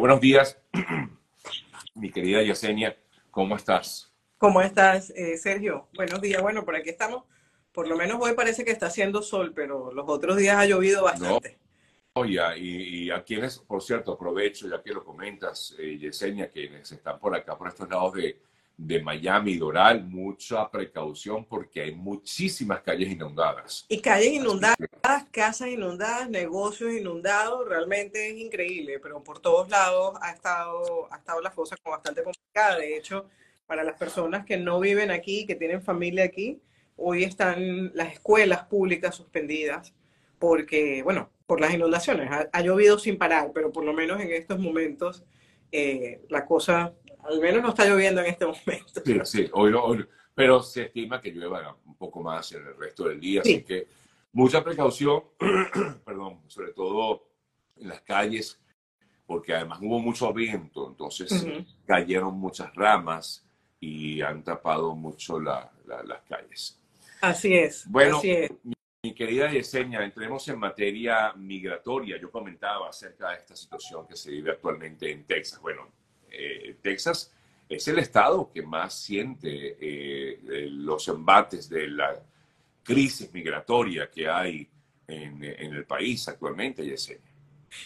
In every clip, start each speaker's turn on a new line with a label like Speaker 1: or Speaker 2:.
Speaker 1: buenos días, mi querida Yesenia, ¿cómo estás?
Speaker 2: ¿Cómo estás, eh, Sergio? Buenos días. Bueno, por aquí estamos. Por lo menos hoy parece que está haciendo sol, pero los otros días ha llovido bastante.
Speaker 1: No, ya, y, y, a quienes, por cierto, aprovecho, ya que lo comentas, eh, Yesenia, quienes están por acá, por estos lados de, de Miami, Doral, mucha precaución porque hay muchísimas calles inundadas.
Speaker 2: Y calles inundadas, casas inundadas, negocios inundados, realmente es increíble, pero por todos lados ha estado, ha estado la cosa como bastante complicada. De hecho, para las personas que no viven aquí, que tienen familia aquí, hoy están las escuelas públicas suspendidas porque, bueno, por las inundaciones. Ha, llovido sin parar, pero por lo menos en estos momentos eh, la cosa al menos no está lloviendo en este momento.
Speaker 1: Sí, sí, hoy, hoy, pero se estima que llueva un poco más en el resto del día, así que mucha precaución, perdón, sobre todo en las calles, porque además hubo mucho viento, entonces cayeron muchas ramas y han tapado mucho las calles.
Speaker 2: Así es.
Speaker 1: Bueno,
Speaker 2: así es.
Speaker 1: Mi, mi, querida Yesenia, entremos en materia migratoria. Yo comentaba acerca de esta situación que se vive actualmente en Texas. Bueno, eh, Texas es el estado que más siente eh, los embates de la crisis migratoria que hay en, en el país actualmente, Yesenia.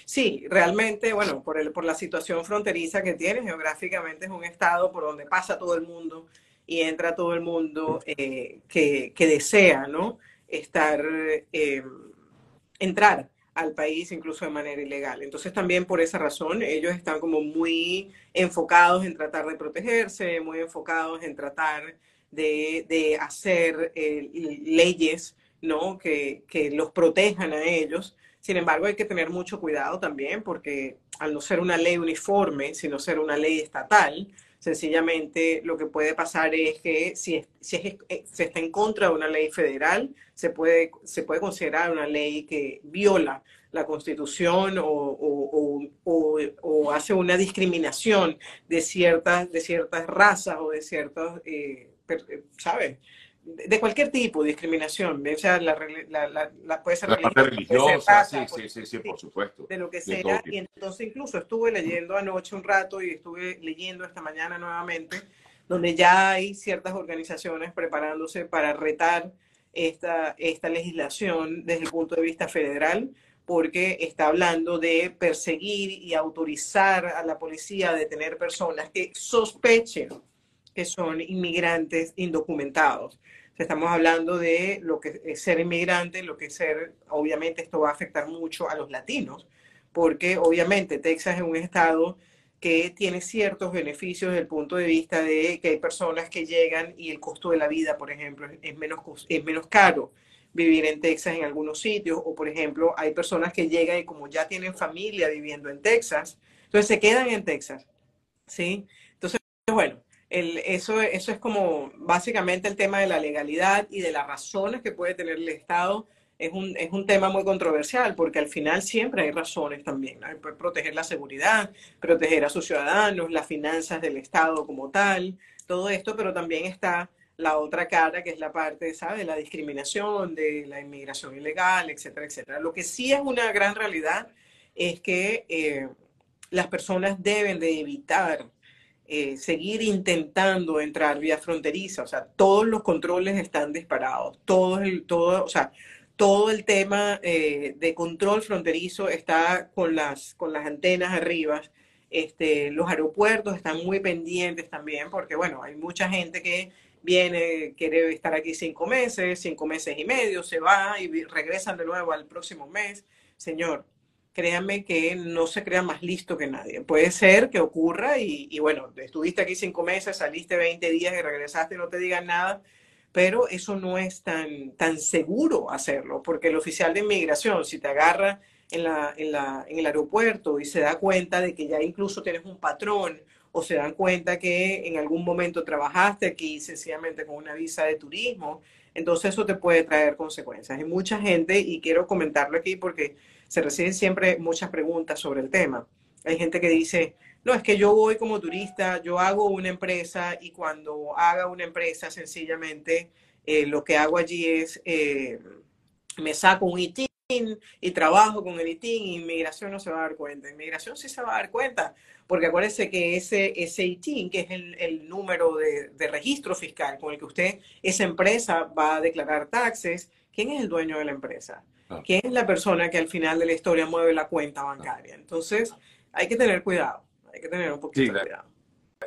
Speaker 2: Sí, realmente, bueno, por, el, por la situación fronteriza que tiene, geográficamente es un estado por donde pasa todo el mundo y entra todo el mundo eh, que, que, desea, ¿no? Estar, eh, entrar al país incluso de manera ilegal. Entonces también por esa razón ellos están como muy enfocados en tratar de protegerse, muy enfocados en tratar de, de hacer eh, leyes ¿no? Que, que, los protejan a ellos. Sin embargo, hay que tener mucho cuidado también porque al no ser una ley uniforme, sino ser una ley estatal, sencillamente lo que puede pasar es que si, si es, eh, se está en contra de una ley federal, se puede, se puede considerar una ley que viola la constitución o, o, o, hace una discriminación de ciertas, de ciertas razas o de ciertas, eh, ¿sabes? De cualquier tipo de discriminación, o sea, la, la, la, puede ser
Speaker 1: la parte religiosa, sí, sí, sí, sí, por supuesto.
Speaker 2: De lo que sea, y entonces incluso estuve leyendo anoche un rato y estuve leyendo esta mañana nuevamente, donde ya hay ciertas organizaciones preparándose para retar esta, esta legislación desde el punto de vista federal, porque está hablando de perseguir y autorizar a la policía a detener personas que sospechen que son inmigrantes indocumentados. Estamos hablando de lo que es ser inmigrante, lo que es ser, obviamente esto va a afectar mucho a los latinos, porque obviamente Texas es un estado que tiene ciertos beneficios desde el punto de vista de que hay personas que llegan y el costo de la vida, por ejemplo, es menos, es menos caro vivir en Texas en algunos sitios, o por ejemplo, hay personas que llegan y como ya tienen familia viviendo en Texas, entonces se quedan en Texas, ¿sí? Entonces, bueno, el, eso, eso es como básicamente el tema de la legalidad y de las razones que puede tener el Estado. Es un, es un tema muy controversial porque al final siempre hay razones también. ¿no? Proteger la seguridad, proteger a sus ciudadanos, las finanzas del Estado como tal, todo esto, pero también está la otra cara, que es la parte, ¿sabe? De la discriminación, de la inmigración ilegal, etcétera, etcétera. Lo que sí es una gran realidad es que eh, las personas deben de evitar eh, seguir intentando entrar vía fronteriza. O sea, todos los controles están disparados. Todo el, todo, o sea, todo el tema eh, de control fronterizo está con las, con las antenas arriba. Este, los aeropuertos están muy pendientes también porque, bueno, hay mucha gente que viene, quiere estar aquí cinco meses, cinco meses y medio, se va y regresan de nuevo al próximo mes. Señor, créanme que no se crea más listo que nadie. Puede ser que ocurra y, bueno, estuviste aquí cinco meses, saliste 20 días y regresaste no te digan nada, pero eso no es tan, tan seguro hacerlo, porque el oficial de inmigración, si te agarra en, la, en, la, en el aeropuerto y se da cuenta de que ya incluso tienes un patrón o se dan cuenta que en algún momento trabajaste aquí sencillamente con una visa de turismo, entonces eso te puede traer consecuencias. Hay mucha gente, y quiero comentarlo aquí porque se reciben siempre muchas preguntas sobre el tema. Hay gente que dice, no, es que yo voy como turista, yo hago una empresa y cuando haga una empresa sencillamente eh, lo que hago allí es, eh, me saco un IT y trabajo con el ITIN, inmigración no se va a dar cuenta. Inmigración sí se va a dar cuenta, porque acuérdese que ese, ese ITIN, que es el, el número de, de, registro fiscal con el que usted, esa empresa va a declarar taxes, ¿quién es el dueño de la empresa? ¿Quién es la persona que al final de la historia mueve la cuenta bancaria? Entonces, hay que tener cuidado, hay que tener un poquito de cuidado.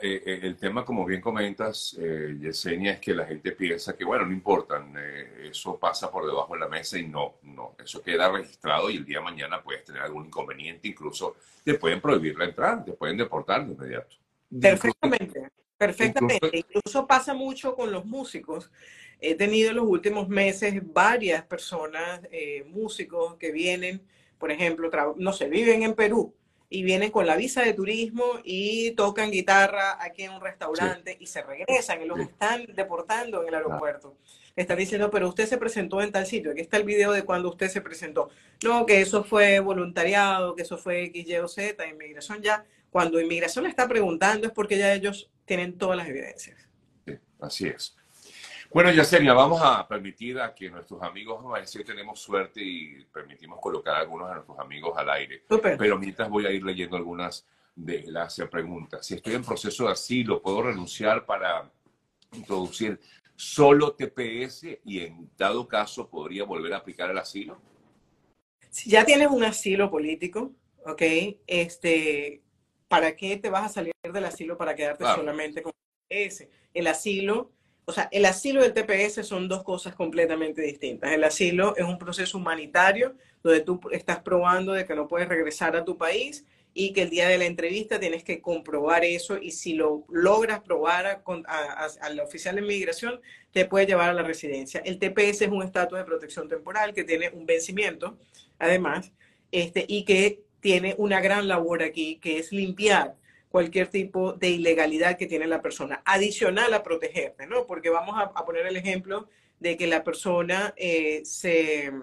Speaker 1: Eh, eh, el tema, como bien comentas, eh, Yesenia, es que la gente piensa que, bueno, no importa, eh, eso pasa por debajo de la mesa y no, no, eso queda registrado y el día de mañana puedes tener algún inconveniente, incluso te pueden prohibir la entrada, te pueden deportar de inmediato.
Speaker 2: Perfectamente, perfectamente. Incluso, pasa mucho con los músicos. He tenido en los últimos meses varias personas, músicos que vienen, por ejemplo, no sé, viven en Perú y vienen con la visa de turismo y tocan guitarra aquí en un restaurante y se regresan y los están deportando en el aeropuerto. Están diciendo, pero usted se presentó en tal sitio. Aquí está el video de cuando usted se presentó. No, que eso fue voluntariado, que eso fue X, Y o Z, inmigración ya. Cuando inmigración le está preguntando es porque ya ellos tienen todas las evidencias.
Speaker 1: Sí, así es. Bueno, Yesenia, vamos a permitir a que nuestros amigos, vamos a decir, tenemos suerte y permitimos colocar a algunos de nuestros amigos al aire. Pero mientras voy a ir leyendo algunas de las preguntas. Si estoy en proceso de asilo, ¿puedo renunciar para introducir solo TPS y en dado caso podría volver a aplicar el asilo?
Speaker 2: Si ya tienes un asilo político, ¿ok? Este, ¿Para qué te vas a salir del asilo para quedarte solamente con TPS? El asilo o sea, el asilo y el TPS son dos cosas completamente distintas. El asilo es un proceso humanitario donde tú estás probando de que no puedes regresar a tu país y que el día de la entrevista tienes que comprobar eso y si lo logras probar al oficial de inmigración, te puede llevar a la residencia. El TPS es un estatus de protección temporal que tiene un vencimiento, además, este, y que tiene una gran labor aquí, que es limpiar cualquier tipo de ilegalidad que tiene la persona, adicional a protegerte, ¿no? Porque vamos a, poner el ejemplo de que la persona eh, se,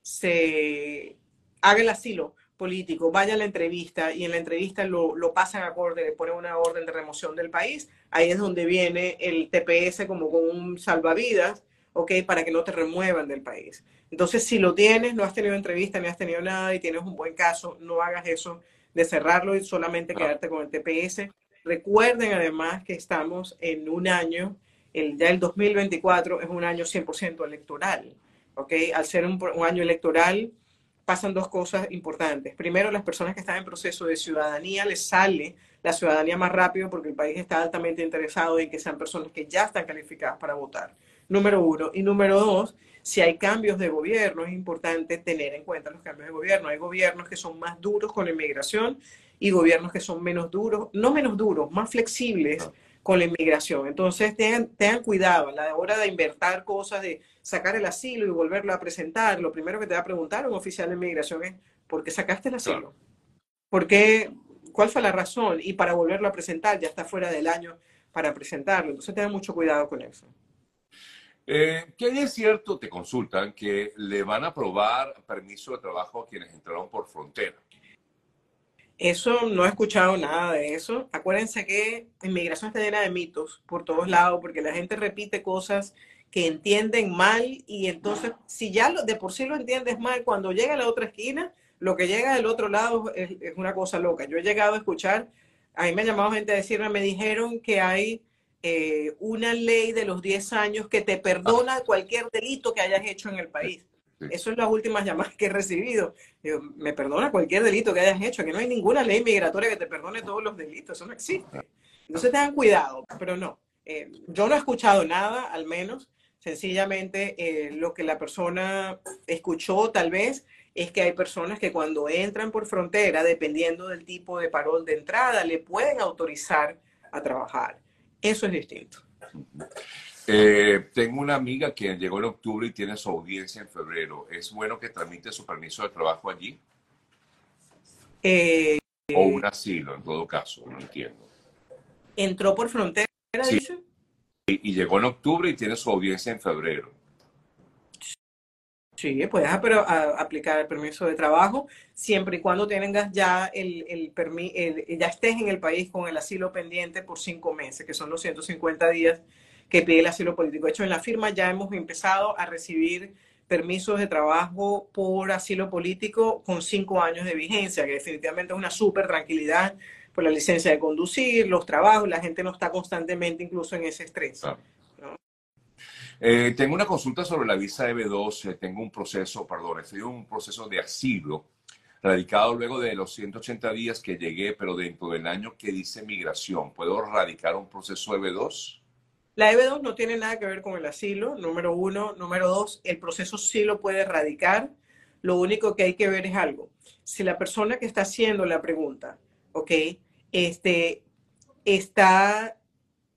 Speaker 2: se haga el asilo político, vaya a la entrevista y en la entrevista lo, lo pasan a corte, le ponen una orden de remoción del país, ahí es donde viene el TPS como con un salvavidas, ¿ok? Para que no te remuevan del país. Entonces, si lo tienes, no has tenido entrevista, ni has tenido nada y tienes un buen caso, no hagas eso de cerrarlo y solamente quedarte con el TPS. Recuerden además que estamos en un año, el, ya el 2024 es un año 100% electoral, ¿ok? Al ser un, un año electoral pasan dos cosas importantes. Primero, las personas que están en proceso de ciudadanía les sale la ciudadanía más rápido porque el país está altamente interesado en que sean personas que ya están calificadas para votar. Número uno. Y número dos, si hay cambios de gobierno, es importante tener en cuenta los cambios de gobierno. Hay gobiernos que son más duros con la inmigración y gobiernos que son menos duros, no menos duros, más flexibles ah. con la inmigración. Entonces, tengan, tengan cuidado a la hora de invertir cosas, de sacar el asilo y volverlo a presentar. Lo primero que te va a preguntar un oficial de inmigración es, ¿por qué sacaste el asilo? ¿Por qué? ¿Cuál fue la razón? Y para volverlo a presentar, ya está fuera del año para presentarlo. Entonces, tengan mucho cuidado con eso.
Speaker 1: Eh, que es cierto, te consultan, que le van a aprobar permiso de trabajo a quienes entraron por frontera.
Speaker 2: Eso no he escuchado nada de eso. Acuérdense que inmigración está llena de mitos por todos lados, porque la gente repite cosas que entienden mal y entonces, si ya de por sí lo entiendes mal, cuando llega a la otra esquina, lo que llega del otro lado es, es una cosa loca. Yo he llegado a escuchar, a mí me ha llamado gente a decirme, me dijeron que hay eh, una ley de los 10 años que te perdona cualquier delito que hayas hecho en el país. Eso es las últimas llamadas que he recibido. me perdona cualquier delito que hayas hecho, que no hay ninguna ley migratoria que te perdone todos los delitos, eso no existe. Entonces tengan cuidado, pero no. Eh, yo no he escuchado nada, al menos. Sencillamente eh, lo que la persona escuchó tal vez es que hay personas que cuando entran por frontera, dependiendo del tipo de parol de entrada, le pueden autorizar a trabajar. Eso es distinto.
Speaker 1: Eh, tengo una amiga que llegó en octubre y tiene su audiencia en febrero. ¿Es bueno que tramite su permiso de trabajo allí?
Speaker 2: Eh,
Speaker 1: o un asilo, en todo caso, no entiendo.
Speaker 2: ¿Entró por frontera, dice?
Speaker 1: y llegó en octubre y tiene su audiencia en febrero.
Speaker 2: Sí, puedes aplicar el permiso de trabajo siempre y cuando tengas ya el, el, el, ya estés en el país con el asilo pendiente por cinco meses, que son los 150 días que pide el asilo político. De hecho, en la firma ya hemos empezado a recibir permisos de trabajo por asilo político con cinco años de vigencia, que definitivamente es una súper tranquilidad por la licencia de conducir, los trabajos, la gente no está constantemente incluso en ese estrés.
Speaker 1: Eh, tengo una consulta sobre la visa EB2, eh, tengo un proceso, perdón, estoy en un proceso de asilo radicado luego de los 180 días que llegué, pero dentro del año que dice migración. ¿Puedo radicar un proceso EB2?
Speaker 2: La EB2 no tiene nada que ver con el asilo, número uno. Número dos, el proceso sí lo puede radicar. Lo único que hay que ver es algo. Si la persona que está haciendo la pregunta, ok, este, está,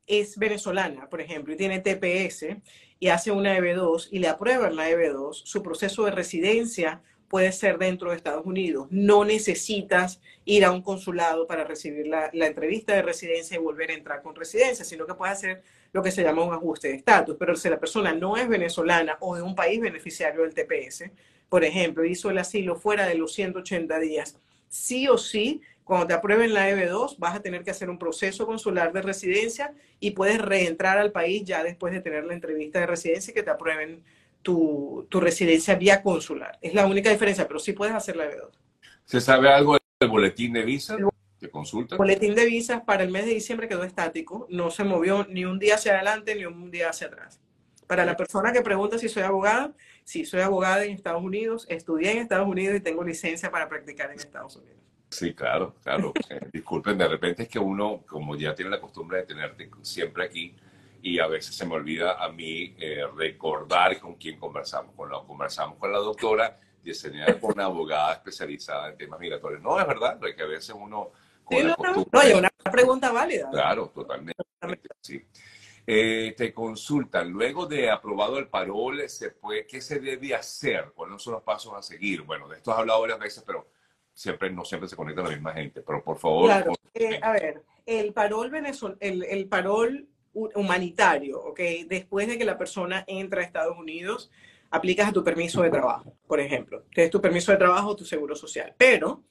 Speaker 2: es venezolana, por ejemplo, y tiene TPS y hace una EB2 y le aprueban la EB2, su proceso de residencia puede ser dentro de Estados Unidos. No necesitas ir a un consulado para recibir la, la, entrevista de residencia y volver a entrar con residencia, sino que puedes hacer lo que se llama un ajuste de estatus. Pero si la persona no es venezolana o de un país beneficiario del TPS, por ejemplo, hizo el asilo fuera de los 180 días, sí o sí, cuando te aprueben la EB2, vas a tener que hacer un proceso consular de residencia y puedes reentrar al país ya después de tener la entrevista de residencia y que te aprueben tu, tu, residencia vía consular. Es la única diferencia, pero sí puedes hacer la EB2.
Speaker 1: ¿Se sabe algo del boletín de visa? ¿De consulta?
Speaker 2: El boletín de visas para el mes de diciembre quedó estático, no se movió ni un día hacia adelante ni un día hacia atrás. Para la persona que pregunta si soy abogada, sí, soy abogada en Estados Unidos, estudié en Estados Unidos y tengo licencia para practicar en Estados Unidos.
Speaker 1: Sí, claro, claro. Eh, disculpen, de repente es que uno, como ya tiene la costumbre de tenerte siempre aquí, y a veces se me olvida a mí eh, recordar con quién conversamos. Con la, conversamos con la doctora Yesenia, con una abogada especializada en temas migratorios. No, es verdad, que a veces uno...
Speaker 2: Con no, no, hay una pregunta válida.
Speaker 1: Claro, totalmente. Sí. Eh, te consultan, luego de aprobado el parol, ¿se puede, ¿qué se debe hacer? ¿Cuáles son los pasos a seguir? Bueno, de esto has hablado varias veces, pero siempre no siempre se conecta la misma gente. Pero por favor...
Speaker 2: Claro. Eh, a ver, el parol, venezol el, el parol humanitario, ¿ok? Después de que la persona entra a Estados Unidos, aplicas a tu permiso de trabajo, por ejemplo. Tienes tu permiso de trabajo, tu seguro social. Pero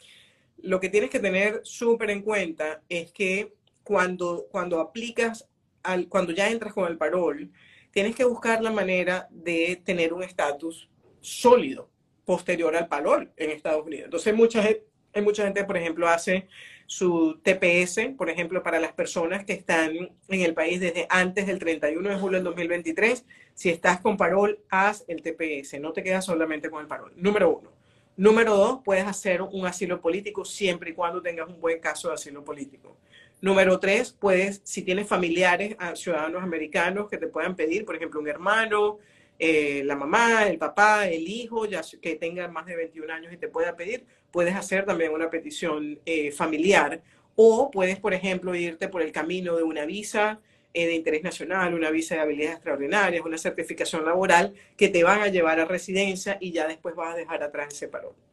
Speaker 2: lo que tienes que tener súper en cuenta es que cuando, cuando aplicas, al, cuando ya entras con el parol, tienes que buscar la manera de tener un estatus sólido posterior al parol en Estados Unidos. Entonces, mucha gente, hay mucha gente, por ejemplo, hace su TPS, por ejemplo, para las personas que están en el país desde antes del 31 de julio del 2023. Si estás con parol, haz el TPS, no te quedas solamente con el parol. Número uno. Número dos, puedes hacer un asilo político siempre y cuando tengas un buen caso de asilo político. Número tres, puedes, si tienes familiares ah, ciudadanos americanos que te puedan pedir, por ejemplo, un hermano, eh, la mamá, el papá, el hijo, ya que tenga más de 21 años y te pueda pedir, puedes hacer también una petición eh, familiar o puedes, por ejemplo, irte por el camino de una visa eh, de interés nacional, una visa de habilidades extraordinarias, una certificación laboral que te van a llevar a residencia y ya después vas a dejar atrás ese parón.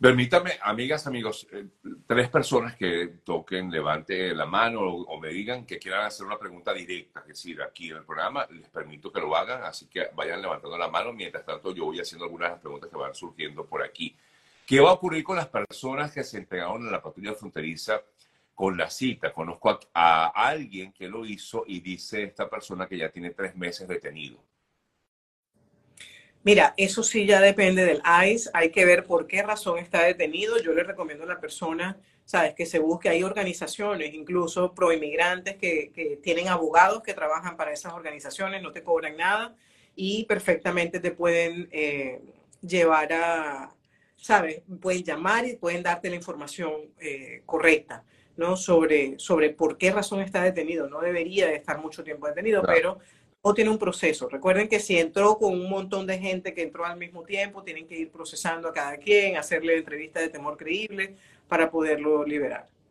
Speaker 1: Permítame, amigas, amigos, eh, tres personas que toquen, levante la mano o, me digan que quieran hacer una pregunta directa, es decir, aquí en el programa les permito que lo hagan, así que vayan levantando la mano. Mientras tanto, yo voy haciendo algunas preguntas que van surgiendo por aquí. ¿Qué va a ocurrir con las personas que se entregaron en la patrulla fronteriza con la cita? Conozco a alguien que lo hizo y dice esta persona que ya tiene tres meses detenido.
Speaker 2: Mira, eso sí ya depende del ICE. Hay que ver por qué razón está detenido. Yo le recomiendo a la persona, sabes, que se busque. Hay organizaciones, incluso pro inmigrantes, que, que tienen abogados que trabajan para esas organizaciones, no te cobran nada y perfectamente te pueden eh, llevar a, sabes, pueden llamar y pueden darte la información eh, correcta. ¿no? Sobre, sobre por qué razón está detenido. No debería de estar mucho tiempo detenido, pero o tiene un proceso. Recuerden que si entró con un montón de gente que entró al mismo tiempo, tienen que ir procesando a cada quien, hacerle entrevista de temor creíble para poderlo liberar.